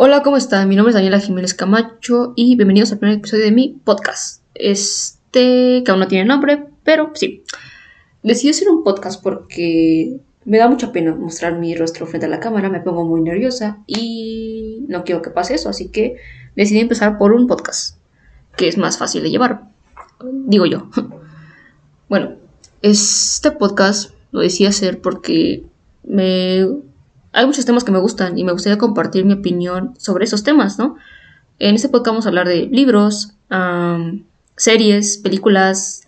Hola, ¿cómo están? Mi nombre es Daniela Jiménez Camacho y bienvenidos al primer episodio de mi podcast. Este, que aún no tiene nombre, pero sí. Decidí hacer un podcast porque me da mucha pena mostrar mi rostro frente a la cámara, me pongo muy nerviosa y no quiero que pase eso, así que decidí empezar por un podcast, que es más fácil de llevar, digo yo. Bueno, este podcast lo decidí hacer porque me hay muchos temas que me gustan y me gustaría compartir mi opinión sobre esos temas, ¿no? En este podcast vamos a hablar de libros, series, películas,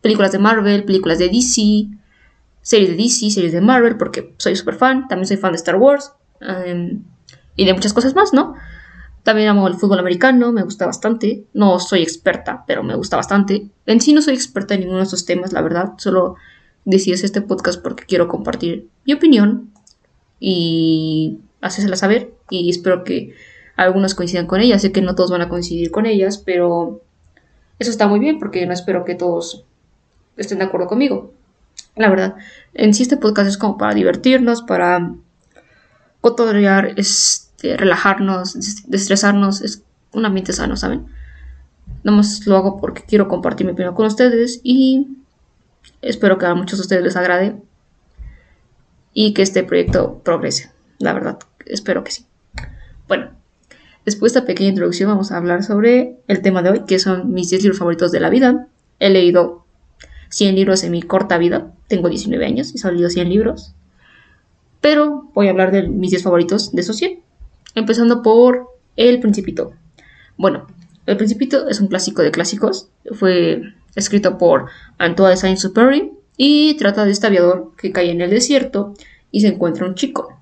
películas de Marvel, películas de DC, series de DC, series de Marvel, porque soy súper fan, también soy fan de Star Wars y de muchas cosas más, ¿no? También amo el fútbol americano, me gusta bastante. No soy experta, pero me gusta bastante. En sí no soy experta en ninguno de estos temas, la verdad. Solo decidí este podcast porque quiero compartir mi opinión y hacérsela saber y espero que algunos coincidan con ella. Sé que no todos van a coincidir con ellas, pero eso está muy bien porque no espero que todos estén de acuerdo conmigo. La verdad, en sí este podcast es como para divertirnos, para cotorrear, este, relajarnos, destresarnos, es un ambiente sano, ¿saben? Nada más lo hago porque quiero compartir mi opinión con ustedes y espero que a muchos de ustedes les agrade y que este proyecto progrese. La verdad, espero que sí. Bueno, después de esta pequeña introducción vamos a hablar sobre el tema de hoy, que son mis 10 libros favoritos de la vida. He leído 100 libros en mi corta vida. Tengo 19 años y he leído 100 libros. Pero voy a hablar de mis 10 favoritos de esos 100. Empezando por El Principito. Bueno, El Principito es un clásico de clásicos. Fue escrito por Antoine Saint-Exupéry y trata de este aviador que cae en el desierto y se encuentra un chico.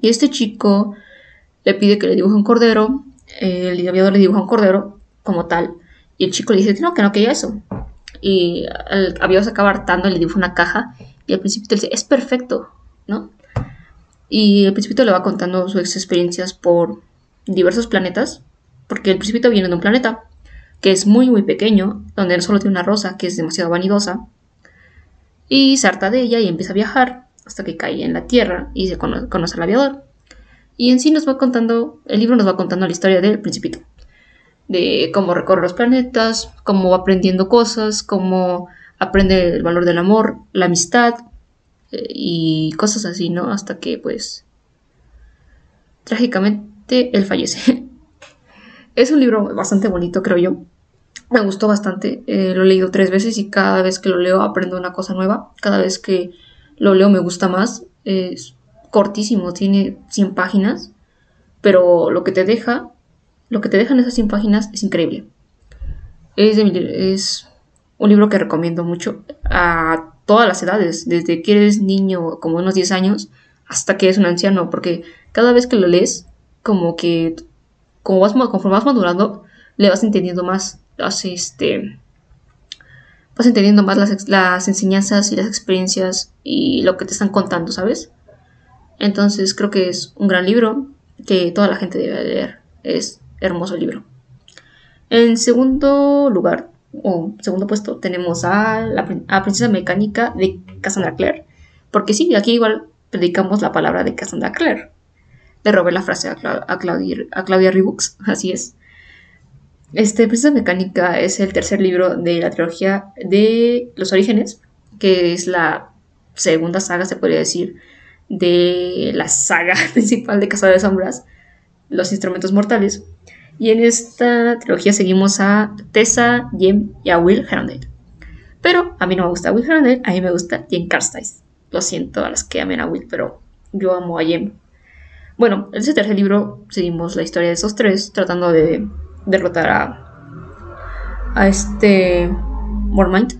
Y este chico le pide que le dibuje un cordero, el aviador le dibuja un cordero como tal, y el chico le dice que no, que no quería eso. Y el aviador se acaba hartando, le dibuja una caja, y al principio le dice, es perfecto, ¿no? Y el principito le va contando sus experiencias por diversos planetas, porque el principito viene de un planeta que es muy muy pequeño, donde él solo tiene una rosa que es demasiado vanidosa, y se harta de ella y empieza a viajar hasta que cae en la Tierra y se conoce, al aviador. Y en sí nos va contando, el libro nos va contando la historia del principito, de cómo recorre los planetas, cómo va aprendiendo cosas, cómo aprende el valor del amor, la amistad eh, y cosas así, ¿no? Hasta que pues trágicamente él fallece. es un libro bastante bonito, creo yo me gustó bastante. Eh, lo he leído tres veces y cada vez que lo leo aprendo una cosa nueva. Cada vez que lo leo me gusta más. Es cortísimo, tiene 100 páginas, pero lo que te deja, lo que te dejan esas 100 páginas es increíble. Es, es un libro que recomiendo mucho a todas las edades, desde que eres niño como unos 10 años hasta que eres un anciano, porque cada vez que lo lees, como que como vas, conforme vas madurando, le vas entendiendo más vas, este, vas entendiendo más las, las enseñanzas y las experiencias y lo que te están contando, ¿sabes? Entonces creo que es un gran libro que toda la gente debe leer. Es hermoso libro. En segundo lugar, o segundo puesto, tenemos a la Princesa Mecánica de Cassandra Clare. Porque sí, aquí igual predicamos la palabra de Cassandra Clare. Le robé la frase a, Claudia, a Claudia Rebooks, así es. Este, Princesa Mecánica es el tercer libro de la trilogía de Los Orígenes, que es la segunda saga, se podría decir, de la saga principal de Casa de Sombras, Los Instrumentos Mortales. Y en esta trilogía seguimos a Tessa, Jem y a Will Herondale. Pero a mí no me gusta Will Herondale, a mí me gusta Jem Carstice. Lo siento a las que amen a Will, pero yo amo a Jem. Bueno, en ese tercer libro seguimos la historia de esos tres, tratando de derrotar a, este Mormind.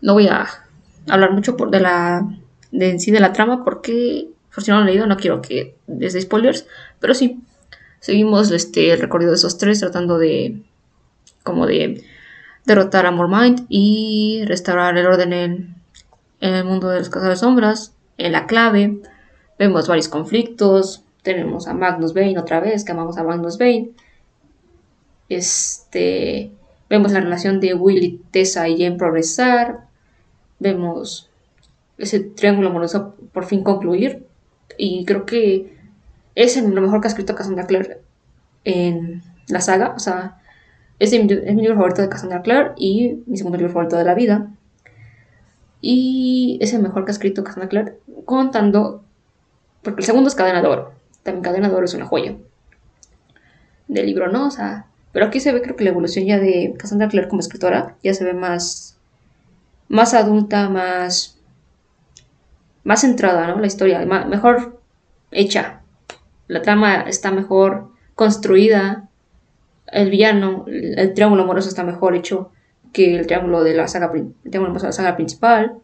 No voy a hablar mucho por de la de de la trama porque por si no lo han leído no quiero que les dé spoilers, pero sí seguimos este el recorrido de esos tres tratando de como de derrotar a Mormind y restaurar el orden en, en el mundo de los cazadores sombras, en la clave. Vemos varios conflictos, tenemos a Magnus Bane otra vez, que amamos a Magnus Bane. Este, vemos la relación de Willy, Tessa y Jen progresar. Vemos ese triángulo amoroso por fin concluir. Y creo que es lo mejor que ha escrito Cassandra Clare en la saga. O sea, es, mi, libro favorito de Cassandra Clare y mi segundo libro favorito de la vida. Y es el mejor que ha escrito Cassandra Clare, contando. Porque el segundo es Cadena de Oro. También Cadena de Oro es una joya del libro, ¿no? O sea, pero aquí se ve creo que la evolución ya de Cassandra Clare como escritora ya se ve más, más adulta, más, más centrada, ¿no? La historia, mejor hecha. La trama está mejor construida. El villano, el, triángulo amoroso está mejor hecho que el triángulo de la saga, el triángulo de la saga principal.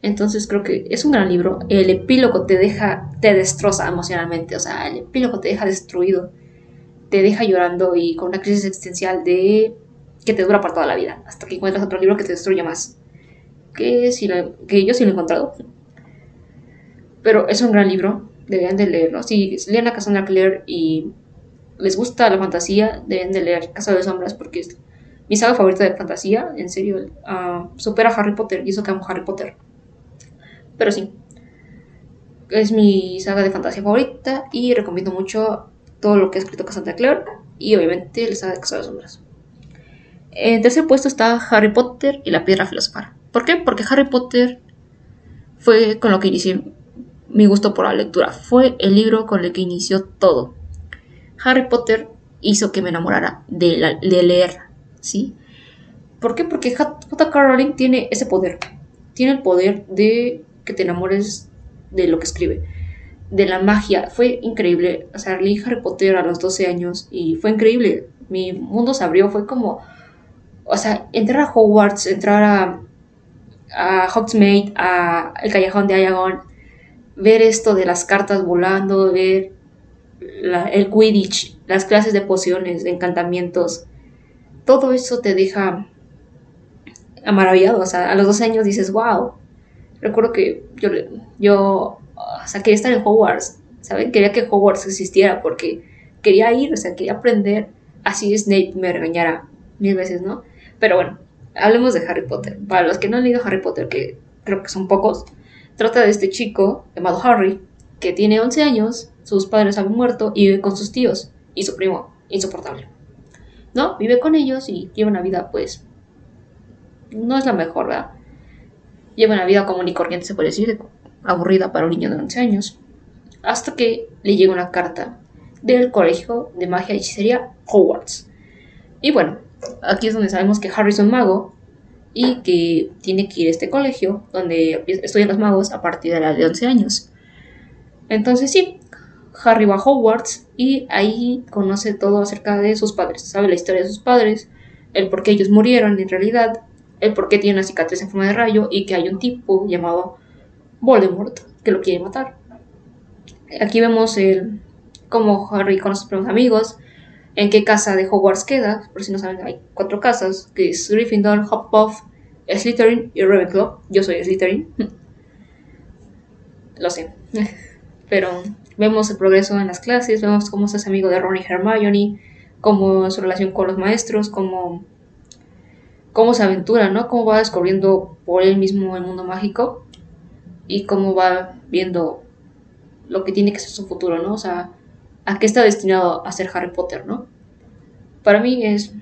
Entonces creo que es un gran libro. El epílogo te deja, te destroza emocionalmente. O sea, el epílogo te deja destruido te deja llorando y con una crisis existencial de que te dura para toda la vida, hasta que encuentras otro libro que te destruya más. Que, si que yo sí lo he encontrado. Pero es un gran libro, deberían de leerlo. Si leen a Cassandra Clare y les gusta la fantasía, deben de leer Casa de Sombras porque es mi saga favorita de fantasía, en serio, uh, supera a Harry Potter y eso que amo Harry Potter. Pero sí, es mi saga de fantasía favorita y recomiendo mucho todo lo que ha escrito Cassandra Clare y obviamente el saga de Sombras. En tercer puesto está Harry Potter y la Piedra Filosofal. ¿Por qué? Porque Harry Potter fue con lo que inicié mi gusto por la lectura. Fue el libro con el que inició todo. Harry Potter hizo que me enamorara de, de leer, ¿sí? ¿Por qué? Porque J.K. Rowling tiene ese poder. Tiene el poder de que te enamores de lo que escribe de la magia. Fue increíble. O sea, leí Harry Potter a los 12 años y fue increíble. Mi mundo se abrió. Fue como. O sea, entrar a Hogwarts, entrar a, a Hogsmeade, a el Callejón de Ayagon, ver esto de las cartas volando, ver el Quidditch, las clases de pociones, de encantamientos. Todo eso te deja maravillado. O sea, a los 12 años dices, wow. Recuerdo que yo, yo o sea, quería estar en Hogwarts, ¿saben? Quería que Hogwarts existiera porque quería ir, o sea, quería aprender. Así Snape me regañara mil veces, ¿no? Pero bueno, hablemos de Harry Potter. Para los que no han leído Harry Potter, que creo que son pocos, trata de este chico llamado Harry, que tiene 11 años, sus padres han muerto y vive con sus tíos y su primo, insoportable. ¿No? Vive con ellos y lleva una vida, pues, no es la mejor, ¿verdad? Lleva una vida común y corriente, se puede decir, aburrida para un niño de 11 años, hasta que le llega una carta del Colegio de Magia y Hechicería Hogwarts. Y bueno, aquí es donde sabemos que Harry es un mago y que tiene que ir a este colegio donde estudian los magos a partir de la de 11 años. Entonces sí, Harry va a Hogwarts y ahí conoce todo acerca de sus padres, sabe la historia de sus padres, el por qué ellos murieron en realidad, el por qué tiene una cicatriz en forma de rayo y que hay un tipo llamado Voldemort, que lo quiere matar. Aquí vemos el, cómo Harry con sus primeros amigos, en qué casa de Hogwarts queda, por si no saben, hay cuatro casas, que es Gryffindor, Hufflepuff, Slytherin y Ravenclaw. Yo soy Slytherin. lo sé. Pero vemos el progreso en las clases, vemos cómo se hace amigo de Ron y Hermione, cómo su relación con los maestros, cómo, cómo se aventura, ¿no? Cómo va descubriendo por él mismo el mundo mágico y cómo va viendo lo que tiene que ser su futuro, ¿no? O sea, a qué está destinado a ser Harry Potter, ¿no? Para mí es...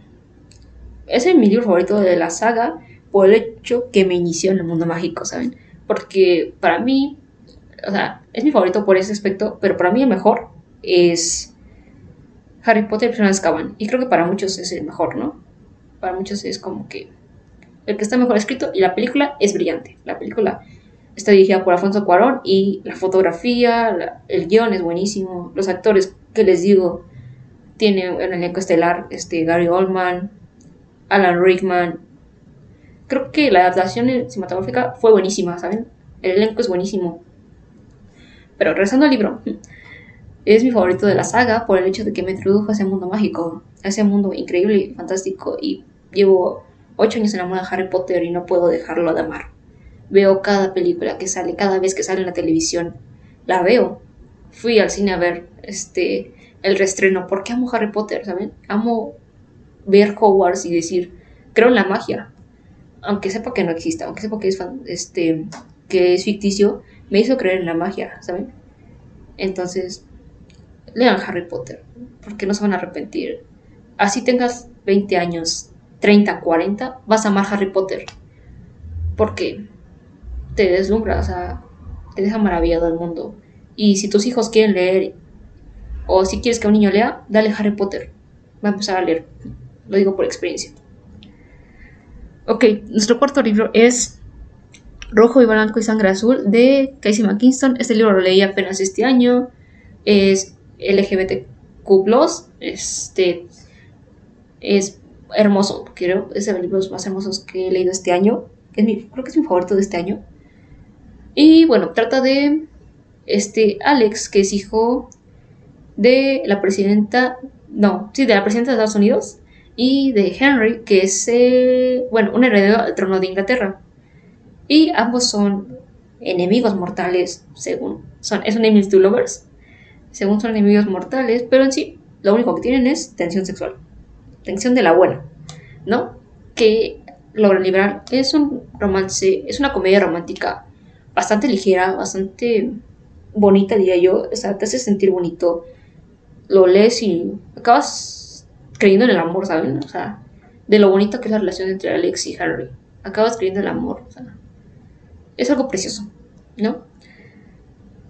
es mi libro favorito de la saga por el hecho que me inició en el mundo mágico, ¿saben? Porque para mí, o sea, es mi favorito por ese aspecto, pero para mí el mejor es Harry Potter y Azkaban. Y creo que para muchos es el mejor, ¿no? Para muchos es como que el que está mejor escrito y la película es brillante. La película Está dirigida por Alfonso Cuarón y la fotografía, el guion es buenísimo. Los actores, que les digo, tiene un elenco estelar este, Gary Oldman, Alan Rickman. Creo que la adaptación cinematográfica fue buenísima, ¿saben? El elenco es buenísimo. Pero regresando al libro, es mi favorito de la saga por el hecho de que me introdujo a ese mundo mágico, a ese mundo increíble y fantástico. Y llevo ocho años enamorada de Harry Potter y no puedo dejarlo de amar. Veo cada película que sale, cada vez que sale en la televisión, la veo. Fui al cine a ver este el restreno porque amo Harry Potter, ¿saben? Amo ver Hogwarts y decir, creo en la magia. Aunque sepa que no exista, aunque sepa que es este que es ficticio, me hizo creer en la magia, ¿saben? Entonces, lean Harry Potter, porque no se van a arrepentir. Así tengas 20 años, 30, 40, vas a amar Harry Potter. Porque te deslumbra, o sea, te deja maravillado el mundo. Y si tus hijos quieren leer, o si quieres que un niño lea, dale Harry Potter. Va a empezar a leer. Lo digo por experiencia. Ok, nuestro cuarto libro es Rojo y Blanco y Sangre Azul de Casey McKinston. Este libro lo leí apenas este año. Es LGBTQ. Este es hermoso, creo. Es de los libros más hermosos que he leído este año. Creo que es mi favorito de este año. Y bueno, trata de este Alex, que es hijo de la presidenta, no, sí, de la presidenta de Estados Unidos y de Henry, que es, eh, bueno, un heredero al trono de Inglaterra. Y ambos son enemigos mortales, según son, es un enemies to lovers, según son enemigos mortales, pero en sí lo único que tienen es tensión sexual, tensión de la buena, ¿no? Que logran liberar. Es un romance, es una comedia romántica bastante ligera, bastante bonita, diría yo. O sea, te hace sentir bonito. Lo lees y acabas creyendo en el amor, ¿saben? O sea, de lo bonita que es la relación entre Alex y Harry. Acabas creyendo en el amor. O sea, es algo precioso, ¿no?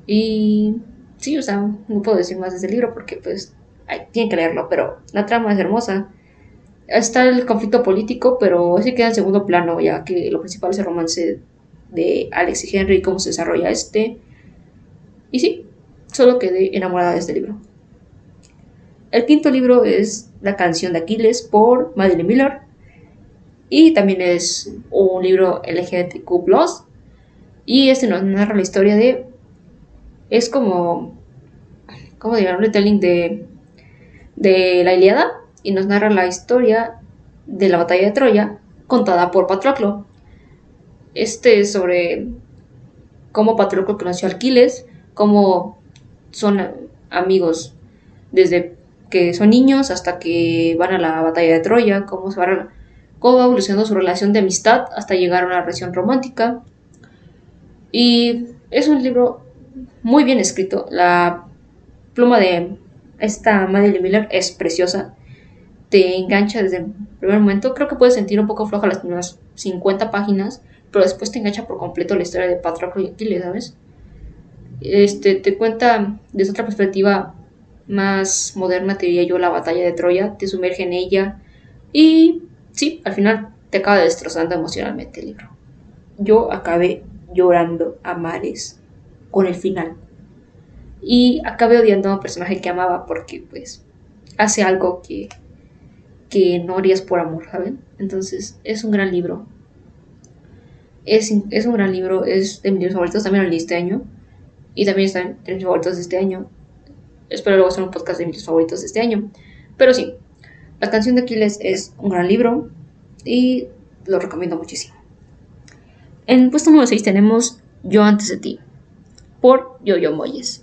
Y sí, o sea, no puedo decir más de ese libro porque pues hay, tienen que leerlo, pero la trama es hermosa. Está el conflicto político, pero ese queda en segundo plano, ya que lo principal es el romance de Alex y Henry cómo se desarrolla este. Y sí, solo quedé enamorada de este libro. El quinto libro es La canción de Aquiles por Madeline Miller. Y también es un libro LGBTQ. Y este nos narra la historia de. Es como. ¿Cómo diría? Un retelling de. De la Iliada. Y nos narra la historia de la batalla de Troya contada por Patroclo. Este es sobre cómo Patroclo conoció a Aquiles, cómo son amigos desde que son niños hasta que van a la batalla de Troya, cómo se va, cómo va evolucionando su relación de amistad hasta llegar a una relación romántica y es un libro muy bien escrito. La pluma de esta Madeline Miller es preciosa. Te engancha desde el primer momento. Creo que puedes sentir un poco floja las primeras 50 páginas, pero después te engancha por completo la historia de Patroclo y Aquiles, ¿sabes? Este, te cuenta desde otra perspectiva más moderna, te diría yo, la batalla de Troya, te sumerge en ella y sí, al final te acaba destrozando emocionalmente el libro. Yo acabé llorando a mares con el final. Y acabé odiando a un personaje que amaba porque pues hace algo que, que no harías por amor, ¿saben? Entonces es un gran libro. Es, es un gran libro, es de mis favoritos, también lo leí este año. Y también está entre mis favoritos de este año. Espero luego hacer un podcast de mis favoritos de este año. Pero sí, La canción de Aquiles es un gran libro y lo recomiendo muchísimo. En puesto número 6 tenemos Yo antes de ti, por Yo-Yo Moyes.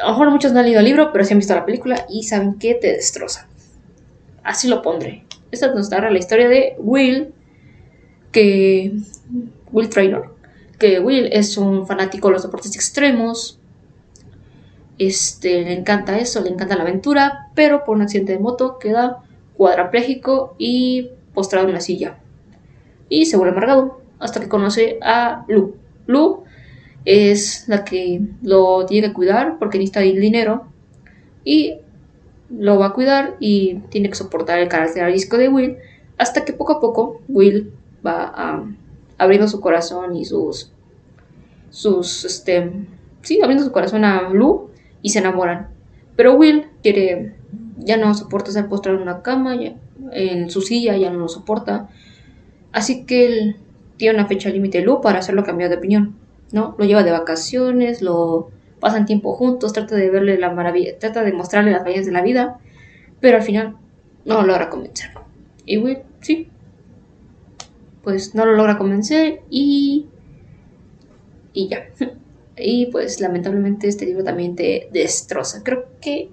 A lo mejor muchos no han leído el libro, pero sí han visto la película y saben que te destroza. Así lo pondré. Esta nos narra la historia de Will, que. Will Traynor. Que Will es un fanático de los deportes extremos. Este, le encanta eso, le encanta la aventura, pero por un accidente de moto queda cuadrapléjico y postrado en la silla y se vuelve amargado hasta que conoce a Lu. Lu es la que lo tiene que cuidar porque necesita dinero y lo va a cuidar y tiene que soportar el carácter arisco de Will hasta que poco a poco Will va abriendo su corazón y sus sus este sí abriendo su corazón a Lu y se enamoran pero Will quiere ya no soporta ser postrado en una cama en su silla ya no lo soporta Así que él tiene una fecha límite Lu para hacerlo cambiar de opinión, ¿no? Lo lleva de vacaciones, lo pasan tiempo juntos, trata de verle la maravilla, trata de mostrarle las maravillas de la vida, pero al final no lo logra convencer. Y Will, sí, pues no lo logra convencer y y ya. Y pues lamentablemente este libro también te destroza. Creo que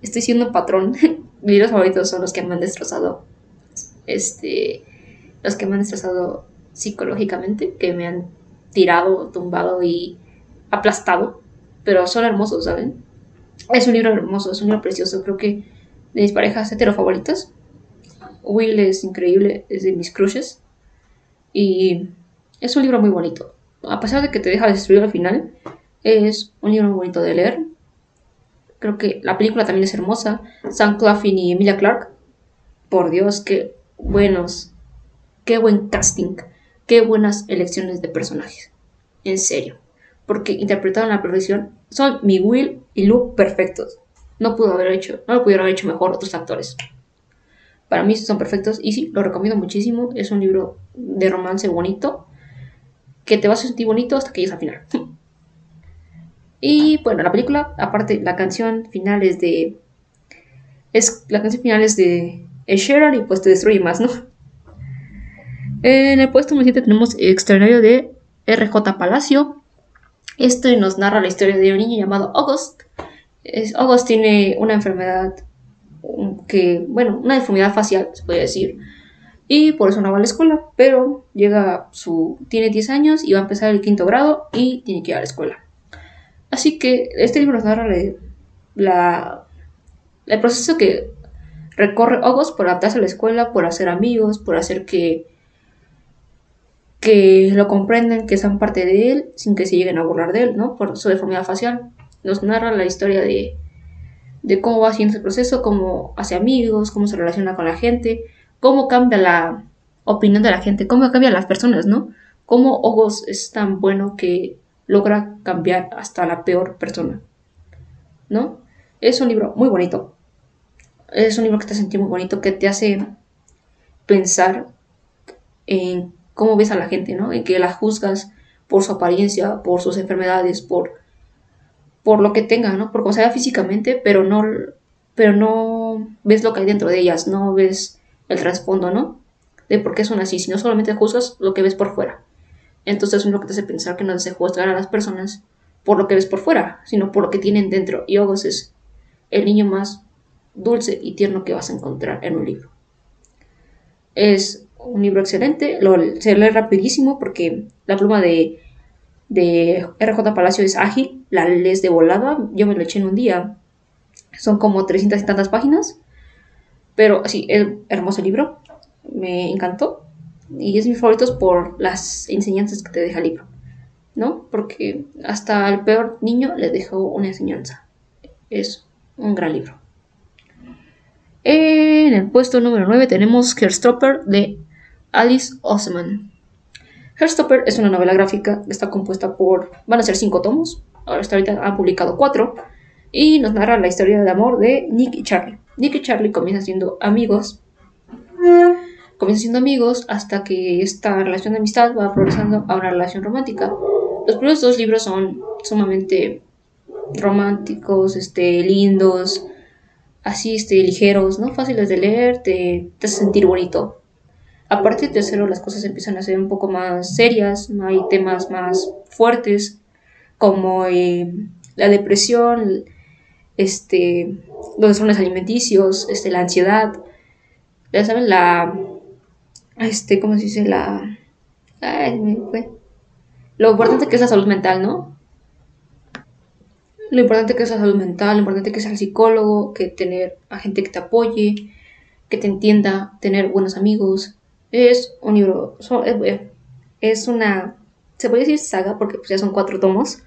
estoy siendo patrón. Mis libros favoritos son los que me han destrozado. Este los que me han destrozado psicológicamente, que me han tirado, tumbado y aplastado, pero son hermosos, ¿saben? Es un libro hermoso, es un libro precioso. Creo que de mis parejas hetero favoritas. Will es increíble, es de mis crushes. Y es un libro muy bonito. A pesar de que te deja destruido al final, es un libro muy bonito de leer. Creo que la película también es hermosa. Sam Claflin y Emilia Clarke. Por Dios, qué buenos. Qué buen casting. Qué buenas elecciones de personajes. En serio. Porque interpretaron la perfección. Son mi Will y Luke perfectos. No pudo haber hecho, no lo pudieron haber hecho mejor otros actores. Para mí son perfectos y sí, lo recomiendo muchísimo. Es un libro de romance bonito que te vas a sentir bonito hasta que llegues al final. y bueno, la película, aparte, la canción final es de. Es, la canción final es de Sheeran y pues te destruye más, ¿no? En el puesto número 7 tenemos Extraordinario de RJ Palacio. Este nos narra la historia de un niño llamado August. August tiene una enfermedad que, bueno, una deformidad facial, se puede decir. Y por eso no va a la escuela, pero llega su, tiene 10 años y va a empezar el quinto grado y tiene que ir a la escuela. Así que este libro nos narra la, el proceso que recorre August por adaptarse a la escuela, por hacer amigos, por hacer que que lo comprenden, que son parte de él, sin que se lleguen a burlar de él, ¿no? Por su deformidad facial. Nos narra la historia de, de cómo va haciendo ese proceso, cómo hace amigos, cómo se relaciona con la gente, cómo cambia la opinión de la gente, cómo cambian las personas, ¿no? Cómo Ogos es tan bueno que logra cambiar hasta la peor persona, ¿no? Es un libro muy bonito. Es un libro que te hace muy bonito, que te hace pensar en cómo ves a la gente, ¿no? En que la juzgas por su apariencia, por sus enfermedades, por, por lo que tenga, ¿no? Por cómo sea físicamente, pero no, pero no ves lo que hay dentro de ellas, no ves el trasfondo, ¿no? De por qué son así, sino solamente juzgas lo que ves por fuera. Entonces es lo que te hace pensar que no se juzgar a las personas por lo que ves por fuera, sino por lo que tienen dentro. Y Ogos es el niño más dulce y tierno que vas a encontrar en un libro. Es un libro excelente, lo, se lee rapidísimo porque la pluma de, de RJ Palacio es ágil, la lees de volada, yo me lo eché en un día. Son como 300 y tantas páginas, pero sí, es hermoso libro, me encantó y es mi favorito por las enseñanzas que te deja el libro, ¿no? Porque hasta el peor niño le dejó una enseñanza. Es un gran libro. En el puesto número 9 tenemos Herstopper de Alice Osman. Herstopper es una novela gráfica que está compuesta por, van a ser cinco tomos, ahora hasta ahorita han publicado cuatro, y nos narra la historia de amor de Nick y Charlie. Nick y Charlie comienzan siendo amigos, comienzan siendo amigos hasta que esta relación de amistad va progresando a una relación romántica. Los primeros dos libros son sumamente románticos, este, lindos, así, este, ligeros, ¿no? Fáciles de leer, te, te hace sentir bonito. A partir de cero las cosas empiezan a ser un poco más serias, ¿no? hay temas más fuertes como eh, la depresión, este, los desórdenes alimenticios, este, la ansiedad, ya saben, la, este, ¿cómo se dice? La. Lo importante que es la salud mental, ¿no? Lo importante que es la salud mental, lo importante que es el psicólogo, que tener a gente que te apoye, que te entienda, tener buenos amigos, es un libro, es una, se puede decir saga porque pues, ya son cuatro tomos,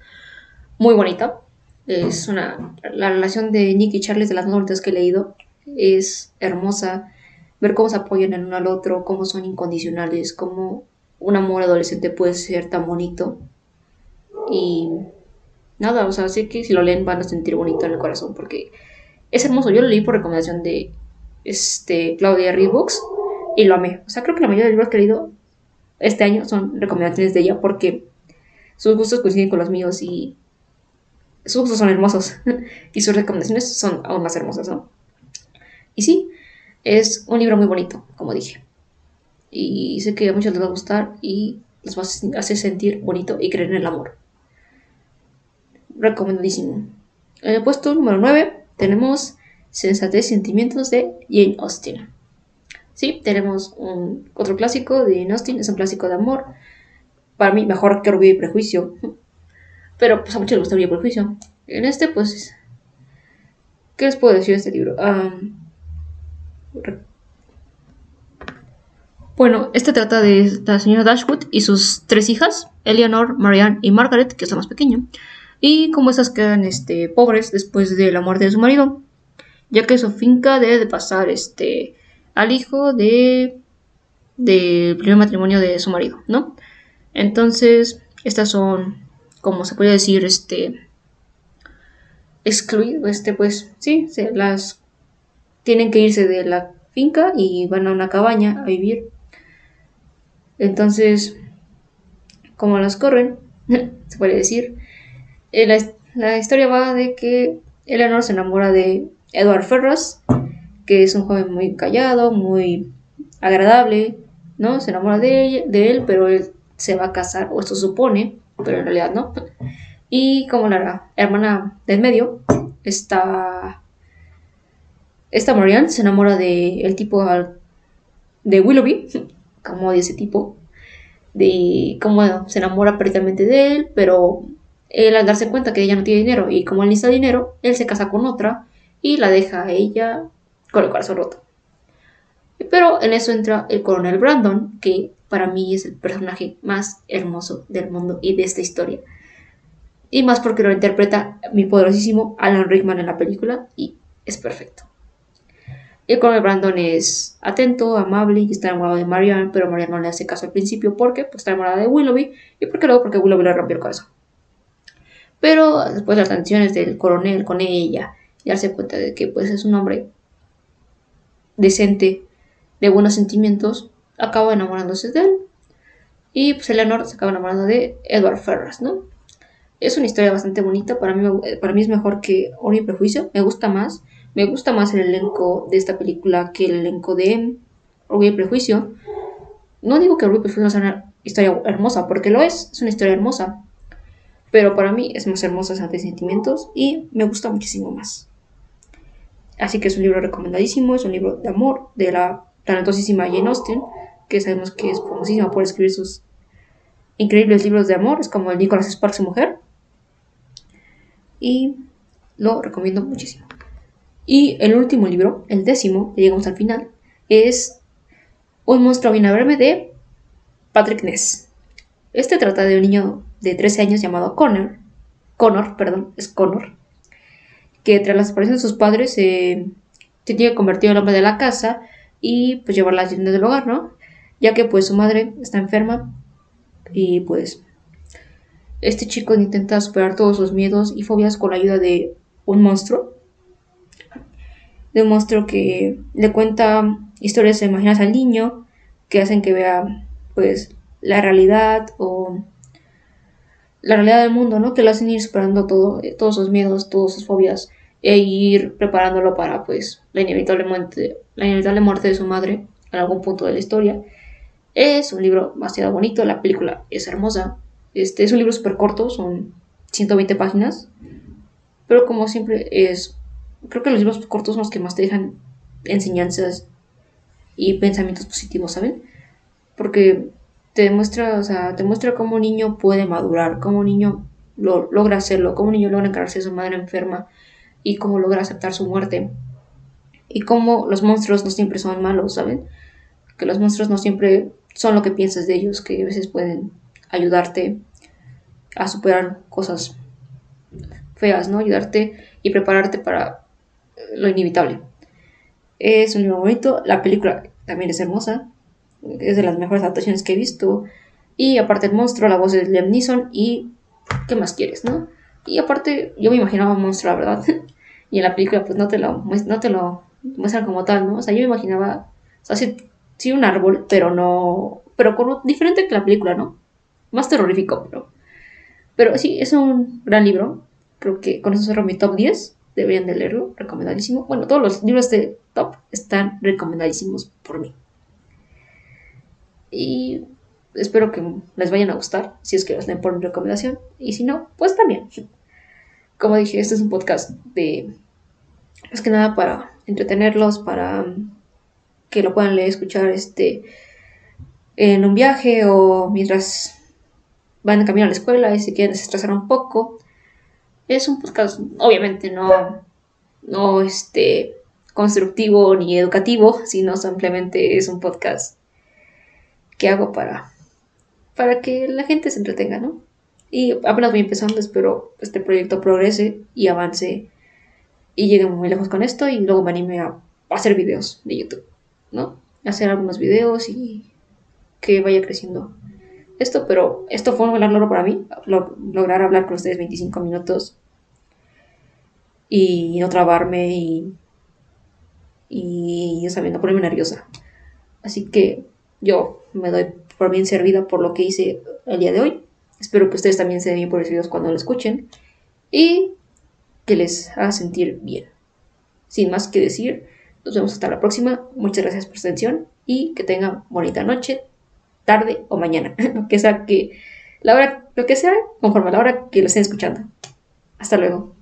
muy bonita. Es una, la relación de Nick y Charlie de las bonitas que he leído. Es hermosa. Ver cómo se apoyan el uno al otro, cómo son incondicionales, cómo un amor adolescente puede ser tan bonito. Y nada, o sea, sé que si lo leen van a sentir bonito en el corazón porque es hermoso. Yo lo leí por recomendación de este, Claudia Reebooks y lo amé. O sea, creo que la mayoría de libros que he leído este año son recomendaciones de ella porque sus gustos coinciden con los míos y sus gustos son hermosos y sus recomendaciones son aún más hermosas, ¿no? Y sí, es un libro muy bonito, como dije. Y sé que a muchos les va a gustar y les va a hacer sentir bonito y creer en el amor. Recomendadísimo. En el puesto número 9 tenemos Sensatez y Sentimientos de Jane Austen. Sí, tenemos un, otro clásico de Jane Austen, es un clásico de amor. Para mí, mejor que Orgullo y Prejuicio. Pero pues a muchos les gusta Orgullo y Prejuicio. En este, pues, ¿Qué les puedo decir de este libro? bueno, este trata de la señora Dashwood y sus tres hijas, Eleanor, Marianne y Margaret, que es la más pequeña, y cómo estas quedan este, pobres después de la muerte de su marido, ya que su finca debe de pasar este, al hijo de del primer matrimonio de su marido, ¿no? Entonces, estas son, como se puede decir, este, excluido, este, pues, sí, se las tienen que irse de la finca y van a una cabaña a vivir. Entonces, como las corren, se puede decir, eh, la, la, historia va de que Eleanor se enamora de Edward Ferras, que es un joven muy callado, muy agradable, ¿no? Se enamora de, él, pero él se va a casar, o esto supone, pero en realidad no. Y como la hermana del medio, está. Esta Marianne se enamora de el tipo de Willoughby, como de ese tipo, de cómo se enamora perdidamente de él, pero él al darse cuenta que ella no tiene dinero y como él necesita dinero, él se casa con otra y la deja a ella con el corazón roto. Pero en eso entra el coronel Brandon, que para mí es el personaje más hermoso del mundo y de esta historia. Y más porque lo interpreta mi poderosísimo Alan Rickman en la película y es perfecto. El coronel Brandon es atento, amable y está enamorado de Marianne, pero Marianne no le hace caso al principio porque pues, está enamorada de Willoughby y porque luego porque Willoughby le rompió el corazón. Pero después de las tensiones del coronel con ella y darse cuenta de que pues es un hombre decente, de buenos sentimientos, acaba enamorándose de él. Y pues Eleanor se acaba enamorando de Edward Ferras, ¿no? Es una historia bastante bonita, para mí, para mí es mejor que Orgullo y Prejuicio, me gusta más. Me gusta más el elenco de esta película que el elenco de Orgullo y Prejuicio. No digo que Orgullo y Prejuicio no sea una historia hermosa, porque lo es, es una historia hermosa. Pero para mí es más hermosa de Sentimientos y me gusta muchísimo más. Así que es un libro recomendadísimo, es un libro de amor de la talentosísima Jane Austen, que sabemos que es famosísima por escribir sus increíbles libros de amor, es como el Nicholas Sparks su mujer. Y lo recomiendo muchísimo. Y el último libro, el décimo, que llegamos al final, es Un monstruo a verme de Patrick Ness. Este trata de un niño de 13 años llamado Connor, Connor, perdón, es Connor, que tras la separación de sus padres se tiene convertido en hombre de la casa y pues llevar las tiendas del hogar, ¿no? Ya que pues su madre está enferma y pues este chico intenta superar todos sus miedos y fobias con la ayuda de un monstruo. De un monstruo que le cuenta historias imaginas al niño que hacen que vea pues la realidad o la realidad del mundo, ¿no? Que lo hacen ir superando todo, todos sus miedos, todas sus fobias e ir preparándolo para pues la inevitable muerte, la inevitable muerte de su madre en algún punto de la historia. Es un libro demasiado bonito, la película es hermosa. Este es un libro súper corto, son 120 páginas, pero como siempre es, creo que los libros cortos son los que más te dejan enseñanzas y pensamientos positivos, ¿saben? Porque te o sea, te muestra cómo un niño puede madurar, cómo un niño lo, logra hacerlo, cómo un niño logra encargarse de su madre enferma y cómo logra aceptar su muerte. Y cómo los monstruos no siempre son malos, ¿saben? Que los monstruos no siempre son lo que piensas de ellos, que a veces pueden ayudarte a superar cosas feas, ¿no? Ayudarte y prepararte para lo inevitable. Es un libro bonito, la película también es hermosa, es de las mejores adaptaciones que he visto. Y aparte el monstruo, la voz de Liam Neeson y ¿qué más quieres, no? Y aparte, yo me imaginaba un monstruo, la verdad. y en la película, pues no te lo, no te lo muestran como tal, ¿no? O sea, yo me imaginaba, o sea, sí, un árbol, pero no, pero con, diferente que la película, ¿no? Más terrorífico, pero, pero sí, es un gran libro. Creo que con eso cerro mi top 10. Deberían de leerlo, recomendadísimo. Bueno, todos los libros de top están recomendadísimos por mí. Y espero que les vayan a gustar, si es que los leen por mi recomendación. Y si no, pues también como dije, este es un podcast de, más que nada para entretenerlos, para que lo puedan leer, escuchar este, en un viaje o mientras van a camino a la escuela y se quieren desestresar un poco. Es un podcast, obviamente no, no este, constructivo ni educativo, sino simplemente es un podcast que hago para, para que la gente se entretenga, ¿no? Y apenas voy empezando, espero este proyecto progrese y avance y llegue muy lejos con esto y luego me anime a hacer videos de YouTube, ¿no? Hacer algunos videos y que vaya creciendo esto, pero esto fue un gran logro para mí, lograr hablar con ustedes 25 minutos y no trabarme y, y, ya no ponerme nerviosa. Así que yo me doy por bien servida por lo que hice el día de hoy. Espero que ustedes también se den bien por videos cuando lo escuchen y que les haga sentir bien. Sin más que decir, nos vemos hasta la próxima. Muchas gracias por su atención y que tengan bonita noche, tarde o mañana, lo que sea que la hora, lo que sea, conforme a la hora que lo estén escuchando. Hasta luego.